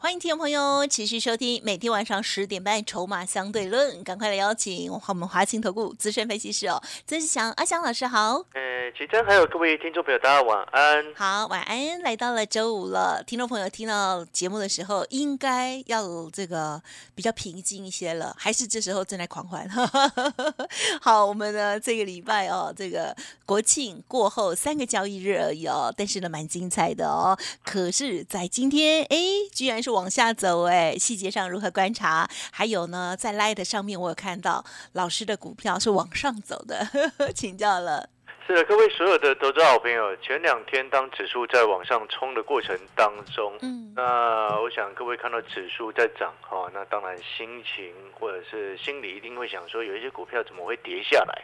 欢迎听众朋友持续收听每天晚上十点半《筹码相对论》，赶快来邀请我们华清投顾资深分析师哦，曾志祥阿祥老师好。呃，奇珍还有各位听众朋友，大家晚安。好，晚安。来到了周五了，听众朋友听到节目的时候，应该要这个比较平静一些了，还是这时候正在狂欢？好，我们呢这个礼拜哦，这个国庆过后三个交易日而已哦，但是呢，蛮精彩的哦。可是，在今天，哎，居然是。往下走哎，细节上如何观察？还有呢，在 Light 上面我有看到老师的股票是往上走的，请教了。是的，各位所有的投资好朋友，前两天当指数在往上冲的过程当中，嗯，那我想各位看到指数在涨哈，那当然心情或者是心里一定会想说，有一些股票怎么会跌下来？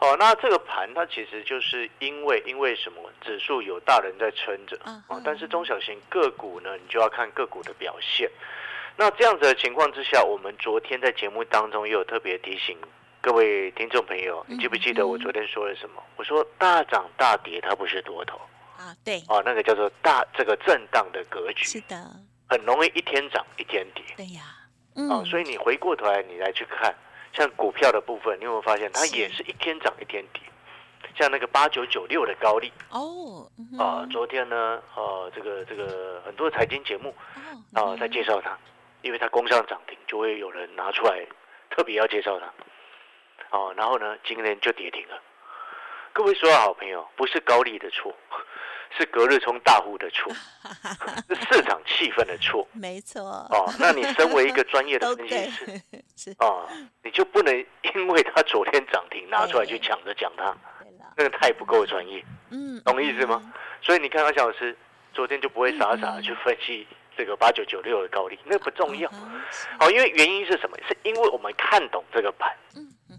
哦，那这个盘它其实就是因为因为什么？指数有大人在撑着啊，但是中小型个股呢，你就要看个股的表现。那这样子的情况之下，我们昨天在节目当中也有特别提醒各位听众朋友，你记不记得我昨天说了什么？我说大涨大跌它不是多头啊，对，哦，那个叫做大这个震荡的格局，是的，很容易一天涨一天跌，对呀，哦，所以你回过头来你来去看。像股票的部分，你有没有发现它也是一天涨一天跌？像那个八九九六的高利哦，啊，昨天呢，呃，这个这个很多财经节目啊在介绍它，因为它攻上涨停，就会有人拿出来特别要介绍它，哦，然后呢，今天就跌停了。各位所有好朋友，不是高利的错。是隔日冲大户的错，是市场气氛的错，没错。哦，那你身为一个专业的 分析师，啊，你就不能因为他昨天涨停拿出来去抢着讲他，那个太不够专业。嗯，懂意思吗？所以你看，阿小老师昨天就不会傻傻的去分析这个八九九六的高利，那不重要。哦，因为原因是什么？是因为我们看懂这个盘，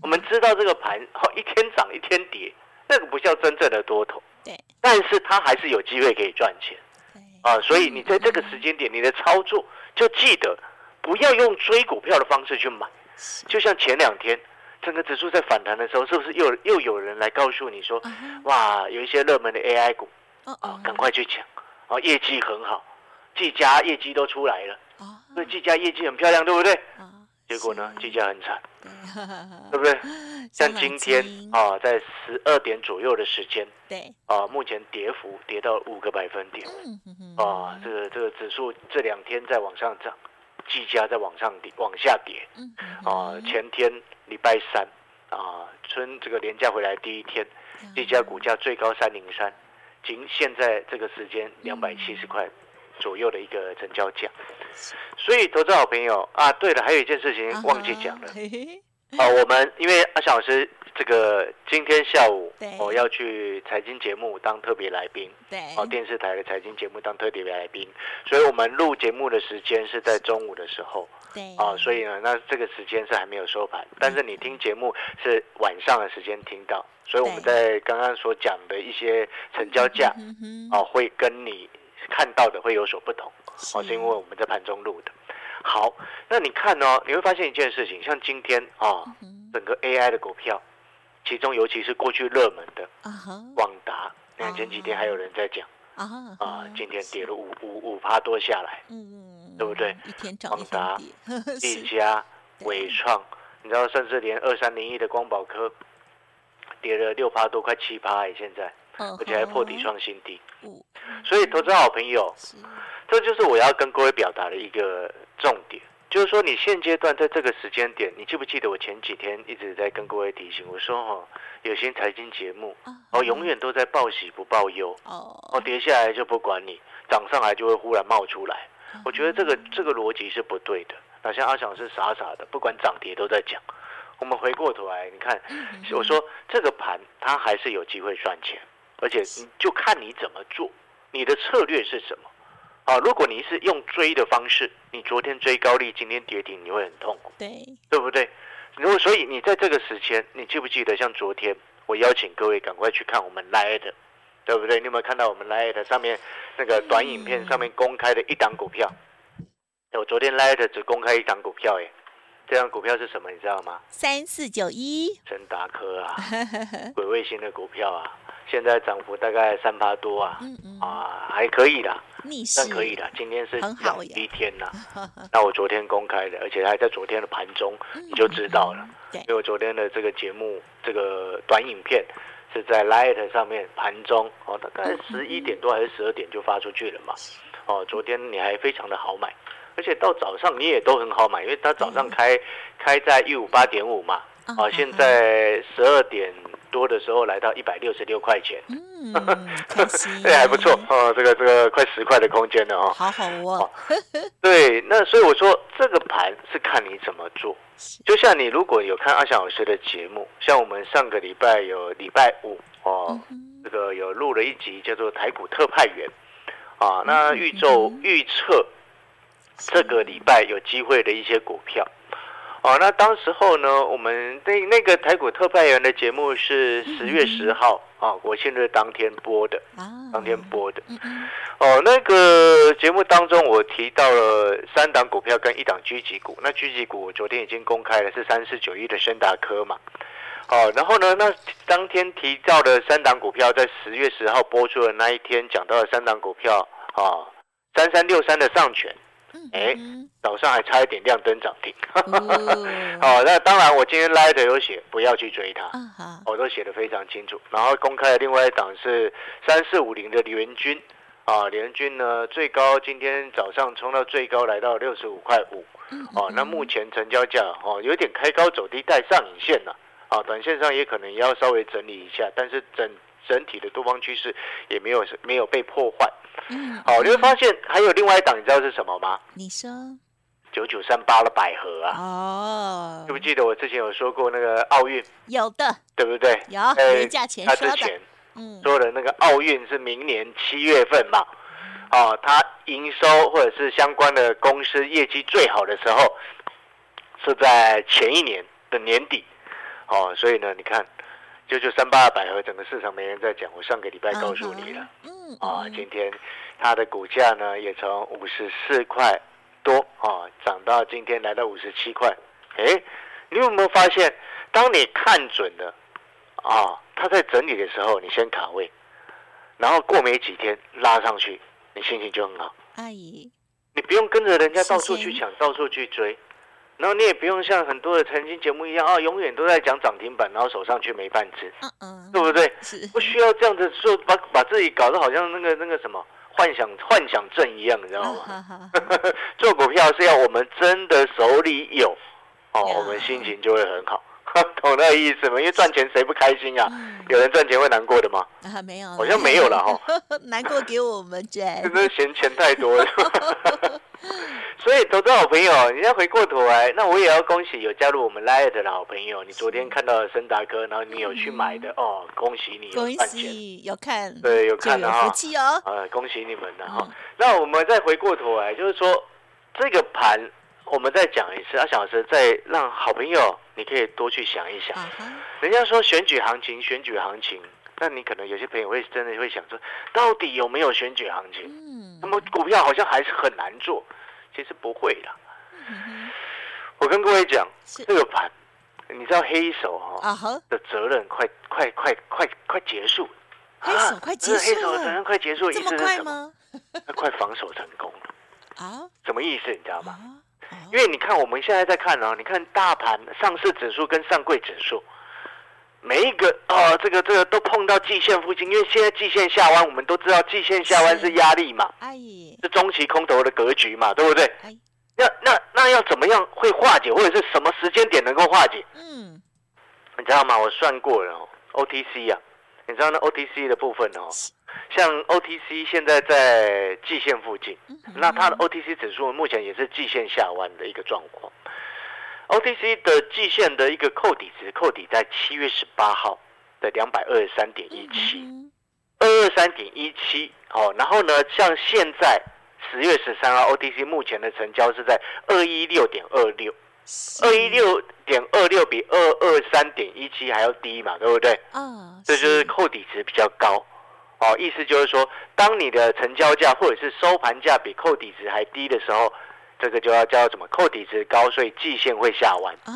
我们知道这个盘哦一天涨一天跌，那个不叫真正的多头。对，但是他还是有机会可以赚钱，啊，所以你在这个时间点，你的操作就记得不要用追股票的方式去买，就像前两天整个指数在反弹的时候，是不是又又有人来告诉你说，哇，有一些热门的 AI 股，啊，赶快去抢，啊，业绩很好，技嘉业绩都出来了，啊，那技嘉业绩很漂亮，对不对？结果呢，技嘉很惨，对不对？像今天啊，在十二点左右的时间，对。啊，目前跌幅跌到五个百分点，啊，这个这个指数这两天在往上涨，技嘉在往上跌，往下跌，啊，前天礼拜三啊，春这个年假回来第一天，技嘉股价最高三零三，仅现在这个时间两百七十块左右的一个成交价，所以投资好朋友啊，对了，还有一件事情忘记讲了。哦，我们因为阿翔老师这个今天下午我要去财经节目当特别来宾，对，哦，电视台的财经节目当特别来宾，所以我们录节目的时间是在中午的时候，对，啊，所以呢，那这个时间是还没有收盘，但是你听节目是晚上的时间听到，所以我们在刚刚所讲的一些成交价，啊，会跟你看到的会有所不同，哦，是因为我们在盘中录的。好，那你看哦？你会发现一件事情，像今天啊，整个 AI 的股票，其中尤其是过去热门的广达，你看前几天还有人在讲啊，啊，今天跌了五五五趴多下来，嗯，对不对？一天涨广达、一家、伟创，你知道，甚至连二三零一的光宝科跌了六趴多，快七趴哎，现在，而且还破底创新低。所以，投资好朋友，这就是我要跟各位表达的一个。重点就是说，你现阶段在这个时间点，你记不记得我前几天一直在跟各位提醒，我说哈，有些财经节目哦，永远都在报喜不报忧哦，哦跌下来就不管你，涨上来就会忽然冒出来。我觉得这个这个逻辑是不对的。那像阿翔是傻傻的，不管涨跌都在讲。我们回过头来，你看，我说这个盘它还是有机会赚钱，而且你就看你怎么做，你的策略是什么。啊，如果你是用追的方式，你昨天追高利，今天跌停，你会很痛苦，对，对不对？如果所以你在这个时间，你记不记得像昨天我邀请各位赶快去看我们 Light，对不对？你有没有看到我们 Light 上面那个短影片上面公开的一档股票？我昨天 Light 只公开一档股票，哎，这张股票是什么？你知道吗？三四九一，陈达科啊，鬼卫星的股票啊。现在涨幅大概三八多啊，啊还可以的，算可以的。今天是好一天呐，那我昨天公开的，而且还在昨天的盘中，你就知道了。因为我昨天的这个节目，这个短影片是在 Light 上面盘中哦，大概十一点多还是十二点就发出去了嘛。哦，昨天你还非常的好买，而且到早上你也都很好买，因为它早上开开在一五八点五嘛，啊，现在十二点。多的时候来到一百六十六块钱，嗯，对，还不错哦，这个这个快十块的空间了哦，好好哦。对，那所以我说这个盘是看你怎么做。就像你如果有看阿翔老师的节目，像我们上个礼拜有礼拜五哦，这个有录了一集叫做台股特派员啊，那预奏预测这个礼拜有机会的一些股票。哦，那当时候呢，我们那那个台股特派员的节目是十月十号啊，国庆日当天播的，当天播的。哦，那个节目当中我提到了三档股票跟一档狙击股，那狙击股我昨天已经公开了，是三四九一的深达科嘛。哦，然后呢，那当天提到的三档股票，在十月十号播出的那一天讲到了三档股票啊，三三六三的上权。哎，早上还差一点亮灯涨停。好，那当然，我今天拉的有写，不要去追它。我都写的非常清楚。然后公开的另外一档是三四五零的联军啊，联军呢最高今天早上冲到最高来到六十五块五。哦，那目前成交价哦有点开高走低带上影线了。啊，短线上也可能要稍微整理一下，但是整整体的多方趋势也没有没有被破坏。嗯，好，你会发现还有另外一档，你知道是什么吗？你说九九三八的百合啊？哦，记不记得我之前有说过那个奥运？有的，对不对？有，年假前说的。嗯，说的那个奥运是明年七月份嘛？哦，它营收或者是相关的公司业绩最好的时候是在前一年的年底。哦，所以呢，你看。九九三八的百合，整个市场没人在讲。我上个礼拜告诉你了，嗯啊，今天它的股价呢也从五十四块多啊涨到今天来到五十七块。哎，你有没有发现，当你看准了啊，它在整理的时候，你先卡位，然后过没几天拉上去，你心情就很好。阿姨，你不用跟着人家到处去抢，到处去追。然后你也不用像很多的财经节目一样啊，永远都在讲涨停板，然后手上却没半只，嗯嗯，对不对？是不需要这样子说，把把自己搞得好像那个那个什么幻想幻想症一样，你知道吗？做股票是要我们真的手里有，哦，我们心情就会很好。懂那个意思吗？因为赚钱谁不开心啊？有人赚钱会难过的吗？啊，没有，好像没有了哈。难过给我们赚，真是嫌钱太多了。所以，投资好朋友，你要回过头来，那我也要恭喜有加入我们 Light 的好朋友。你昨天看到了森达哥，然后你有去买的哦，恭喜你，恭喜有看，对，有看的哈，福气哦。呃，恭喜你们的哈。那我们再回过头来，就是说这个盘，我们再讲一次，阿小师再让好朋友。你可以多去想一想，人家说选举行情，选举行情，那你可能有些朋友会真的会想说，到底有没有选举行情？嗯，那么股票好像还是很难做，其实不会的。我跟各位讲，这个盘，你知道黑手哈的责任快快快快快结束，黑手快结束，黑手责任快结束，这么快吗？快防守成功了啊？什么意思？你知道吗？因为你看，我们现在在看啊，你看大盘上市指数跟上柜指数，每一个哦，这个这个都碰到季线附近，因为现在季线下弯，我们都知道季线下弯是压力嘛，是中期空头的格局嘛，对不对？那那那要怎么样会化解，或者是什么时间点能够化解？嗯，你知道吗？我算过了，OTC 啊，你知道那 OTC 的部分哦。像 OTC 现在在季线附近，那它的 OTC 指数目前也是季线下弯的一个状况。OTC 的季线的一个扣底值，扣底在七月十八号的两百二十三点一七，二二三点一七。哦，然后呢，像现在十月十三号 OTC 目前的成交是在二一六点二六，二一六点二六比二二三点一七还要低嘛，对不对？啊，这就是扣底值比较高。哦，意思就是说，当你的成交价或者是收盘价比扣底值还低的时候，这个就要叫什么？扣底值高，所以季线会下弯。啊，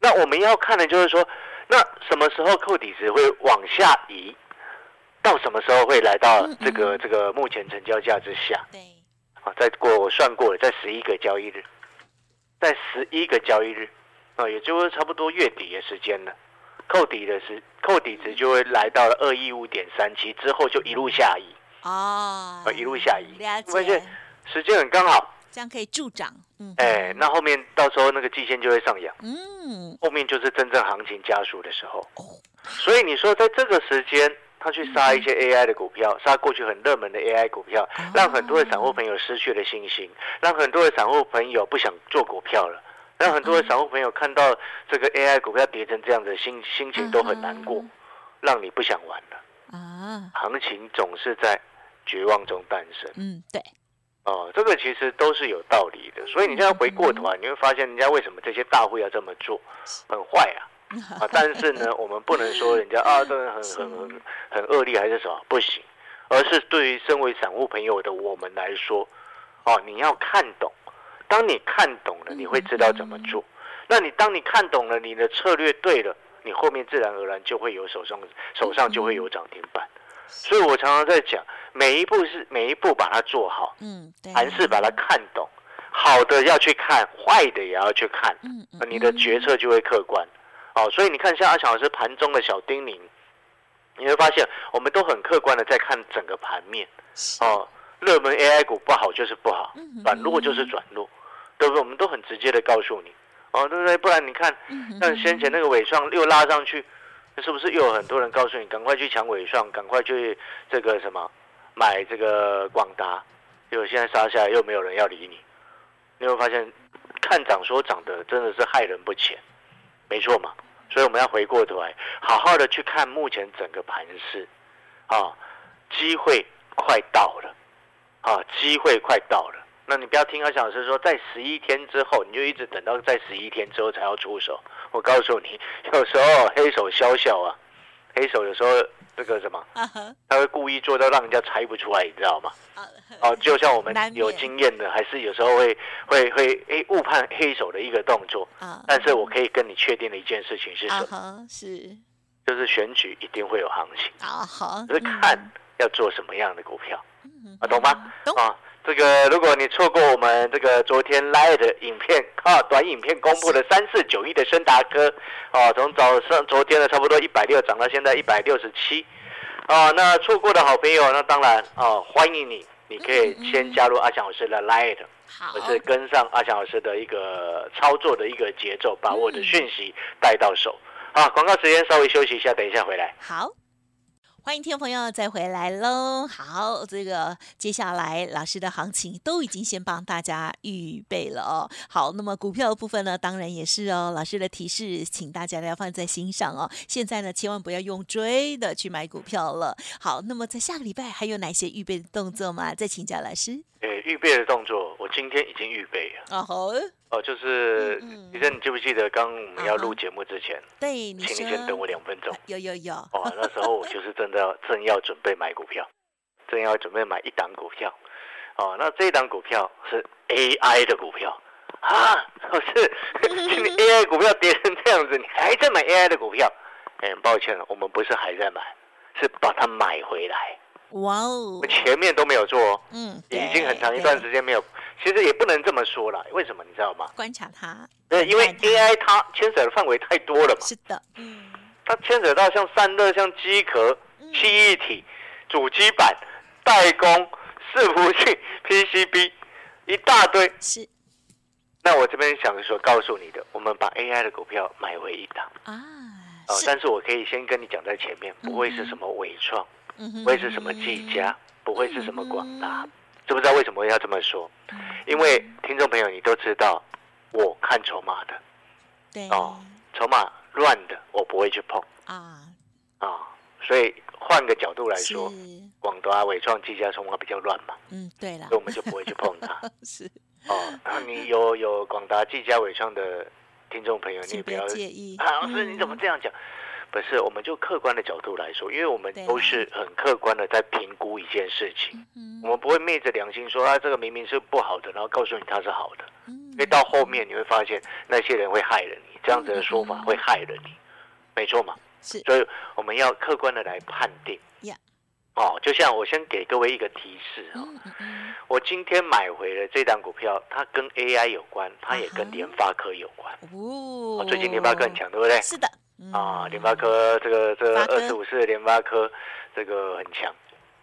那我们要看的就是说，那什么时候扣底值会往下移？到什么时候会来到这个这个目前成交价之下？对，啊，再过我算过了，在十一个交易日，在十一个交易日，啊，也就是差不多月底的时间了。扣底的是扣底值就会来到了二一五点三七，之后就一路下移。哦，一路下移，发现时间很刚好，这样可以助涨。嗯，哎，那后面到时候那个季线就会上扬。嗯，后面就是真正行情加速的时候。哦所以你说在这个时间。他去杀一些 AI 的股票，杀过去很热门的 AI 股票，让很多的散户朋友失去了信心，让很多的散户朋友不想做股票了，让很多的散户朋友看到这个 AI 股票跌成这样子，心心情都很难过，让你不想玩了。啊，行情总是在绝望中诞生。嗯，对。哦，这个其实都是有道理的，所以你现在回过头啊，你会发现人家为什么这些大户要这么做，很坏啊。啊，但是呢，我们不能说人家 啊，这个很很很很恶劣还是什么不行，而是对于身为散户朋友的我们来说，哦，你要看懂，当你看懂了，你会知道怎么做。那你当你看懂了，你的策略对了，你后面自然而然就会有手上手上就会有涨停板。所以我常常在讲，每一步是每一步把它做好，嗯，凡事把它看懂，好的要去看，坏的也要去看，嗯，你的决策就会客观。哦，所以你看，像阿强老师盘中的小叮咛，你会发现我们都很客观的在看整个盘面。哦，热门 AI 股不好就是不好，转弱就是转弱，很直接的告诉你，哦，对不对？不然你看，像先前那个尾创又拉上去，是不是又有很多人告诉你，赶快去抢尾创，赶快去这个什么买这个广达？结果现在杀下来又没有人要理你，你会发现看涨说涨的真的是害人不浅，没错嘛。所以我们要回过头来，好好的去看目前整个盘势，啊，机会快到了，啊，机会快到了。那你不要听阿小老师说，在十一天之后，你就一直等到在十一天之后才要出手。我告诉你，有时候黑手消消啊，黑手有时候这个什么，他会故意做到让人家猜不出来，你知道吗？哦，就像我们 有经验的，还是有时候会会会诶误判黑手的一个动作啊。但是我可以跟你确定的一件事情是什么？是，就是选举一定会有行情啊。好，就是看要做什么样的股票啊，懂吗？懂啊。这个如果你错过我们这个昨天 live 的影片啊，短影片公布的三四九一的深达科啊，从早上昨天的差不多一百六涨到现在一百六十七啊，那错过的好朋友，那当然啊，欢迎你。你可以先加入阿翔老师的 Light，或是跟上阿翔老师的一个操作的一个节奏，把我的讯息带到手。好，广告时间稍微休息一下，等一下回来。好。欢迎听众朋友再回来喽！好，这个接下来老师的行情都已经先帮大家预备了哦。好，那么股票的部分呢，当然也是哦。老师的提示，请大家要放在心上哦。现在呢，千万不要用追的去买股票了。好，那么在下个礼拜还有哪些预备的动作吗？再请教老师。诶，预备的动作，我今天已经预备了。哦好。哦，就是，李正你记不记得刚我们要录节目之前，对，请你先等我两分钟。有有有。哦，那时候我就是真的正要准备买股票，正要准备买一档股票。哦，那这一档股票是 AI 的股票啊，可是今天 AI 股票跌成这样子，你还在买 AI 的股票？哎，很抱歉了，我们不是还在买，是把它买回来。哇哦！前面都没有做，嗯，已经很长一段时间没有。其实也不能这么说了，为什么你知道吗？观察它。对，因为 AI 它牵扯的范围太多了嘛。是的，嗯。它牵扯到像散热、像机壳、记忆体、主机板、代工、伺服器、PCB，一大堆。是。那我这边想说告诉你的，我们把 AI 的股票买回一档啊。哦，但是我可以先跟你讲在前面，不会是什么伪创。不会是什么技嘉，不会是什么广达，知不知道为什么要这么说？因为听众朋友，你都知道，我看筹码的，对。哦，筹码乱的，我不会去碰。啊。啊，所以换个角度来说，广达、伟创、技嘉筹码比较乱嘛，嗯，对了，所以我们就不会去碰它。是。哦，你有有广达、技嘉、伟创的听众朋友，你不要介意。老师，你怎么这样讲？不是，我们就客观的角度来说，因为我们都是很客观的在评估一件事情，我们不会昧着良心说啊，这个明明是不好的，然后告诉你它是好的，因为到后面你会发现那些人会害了你，这样子的说法会害了你，没错嘛？是，所以我们要客观的来判定。哦，就像我先给各位一个提示啊，我今天买回了这档股票，它跟 AI 有关，它也跟联发科有关。哦，最近联发科很强，对不对？是的。啊，联发科这个这二十五四的联发科这个很强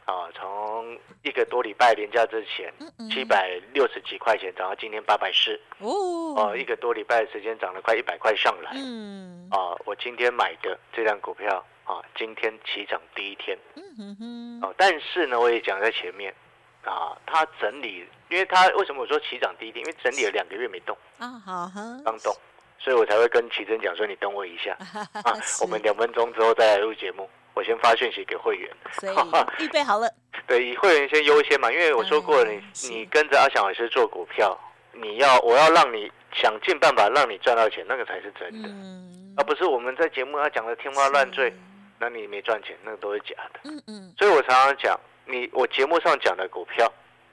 啊，从一个多礼拜连假之前七百六十几块钱涨到今天八百四哦，哦，一个多礼拜的时间涨了快一百块上来。嗯，啊，我今天买的这辆股票啊，今天起涨第一天。嗯哼哼。哦，但是呢，我也讲在前面啊，它整理，因为它为什么我说起涨第一天？因为整理了两个月没动啊，好，刚动。所以我才会跟奇珍讲说，你等我一下 啊，我们两分钟之后再来录节目。我先发讯息给会员，所以 预备好了。对，以会员先优先嘛，因为我说过，你你跟着阿翔老师做股票，你要我要让你想尽办法让你赚到钱，那个才是真的，而不是我们在节目上讲的天花乱坠，那你没赚钱，那个都是假的。嗯嗯。所以我常常讲，你我节目上讲的股票。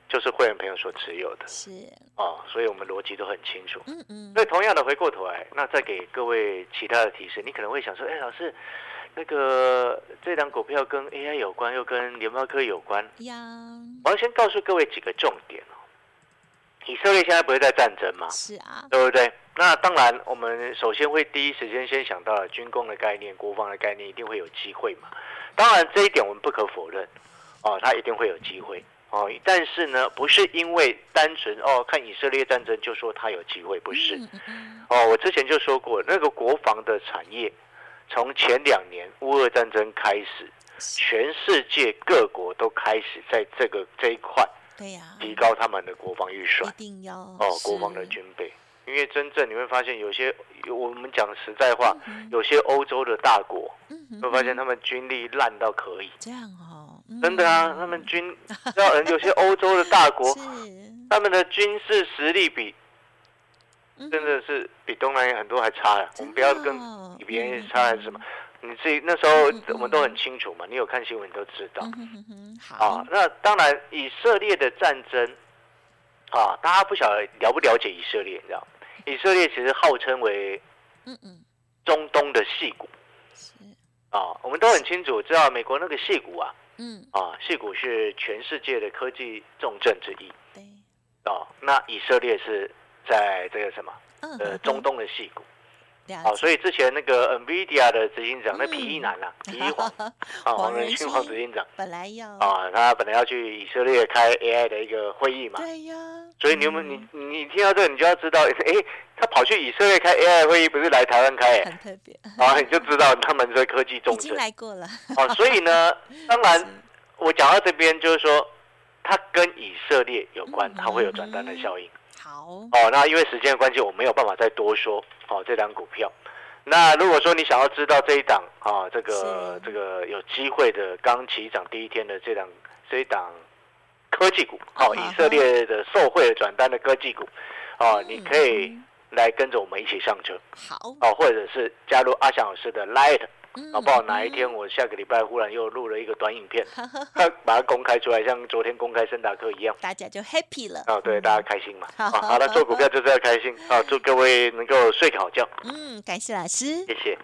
就是会员朋友所持有的，是哦，所以我们逻辑都很清楚。嗯嗯。所以同样的，回过头来，那再给各位其他的提示，你可能会想说，哎，老师，那个这档股票跟 AI 有关，又跟联发科有关。呀。我要先告诉各位几个重点哦。以色列现在不是在战争吗？是啊。对不对？那当然，我们首先会第一时间先想到了军工的概念、国防的概念，一定会有机会嘛。当然，这一点我们不可否认。哦，它一定会有机会。哦，但是呢，不是因为单纯哦看以色列战争就说他有机会，不是。哦，我之前就说过，那个国防的产业，从前两年乌俄战争开始，全世界各国都开始在这个这一块，对呀，提高他们的国防预算，一定要哦，国防的军备。因为真正你会发现，有些我们讲实在话，有些欧洲的大国，会发现他们军力烂到可以。这样哦，真的啊，他们军，知道有些欧洲的大国，他们的军事实力比，真的是比东南亚很多还差呀。我们不要跟比别人差还是什么，你自己那时候我们都很清楚嘛，你有看新闻都知道。好，那当然以色列的战争，啊，大家不晓得了不了解以色列，你知道？以色列其实号称为，嗯嗯，中东的戏骨，是。啊，我们都很清楚知道美国那个戏骨啊，嗯。啊，戏骨是全世界的科技重镇之一，对，哦，那以色列是在这个什么，呃，中东的戏骨。好，所以之前那个 Nvidia 的执行长，那皮衣男啊，皮衣 黄啊，黄仁勋黄执行长，本来要啊，他本来要去以色列开 AI 的一个会议嘛，对呀。所以你们你你听到这个，你就要知道，哎，他跑去以色列开 AI 会议，不是来台湾开，很特别。啊，你就知道他们是科技重镇。已经来过了。哦，所以呢，当然我讲到这边就是说，它跟以色列有关，它会有转单的效应。好。哦，那因为时间的关系，我没有办法再多说。哦，这档股票。那如果说你想要知道这一档啊，这个这个有机会的刚起涨第一天的这档这一档科技股，哦，以色列的受贿转单的科技股，哦，你可以来跟着我们一起上车。好。哦，或者是加入阿翔老师的 Light。好不好？哪一天我下个礼拜忽然又录了一个短影片，把它公开出来，像昨天公开森达克一样，大家就 happy 了。哦，对，大家开心嘛。好好了，做股票就是要开心。好，祝各位能够睡个好觉。嗯，感谢老师，谢谢。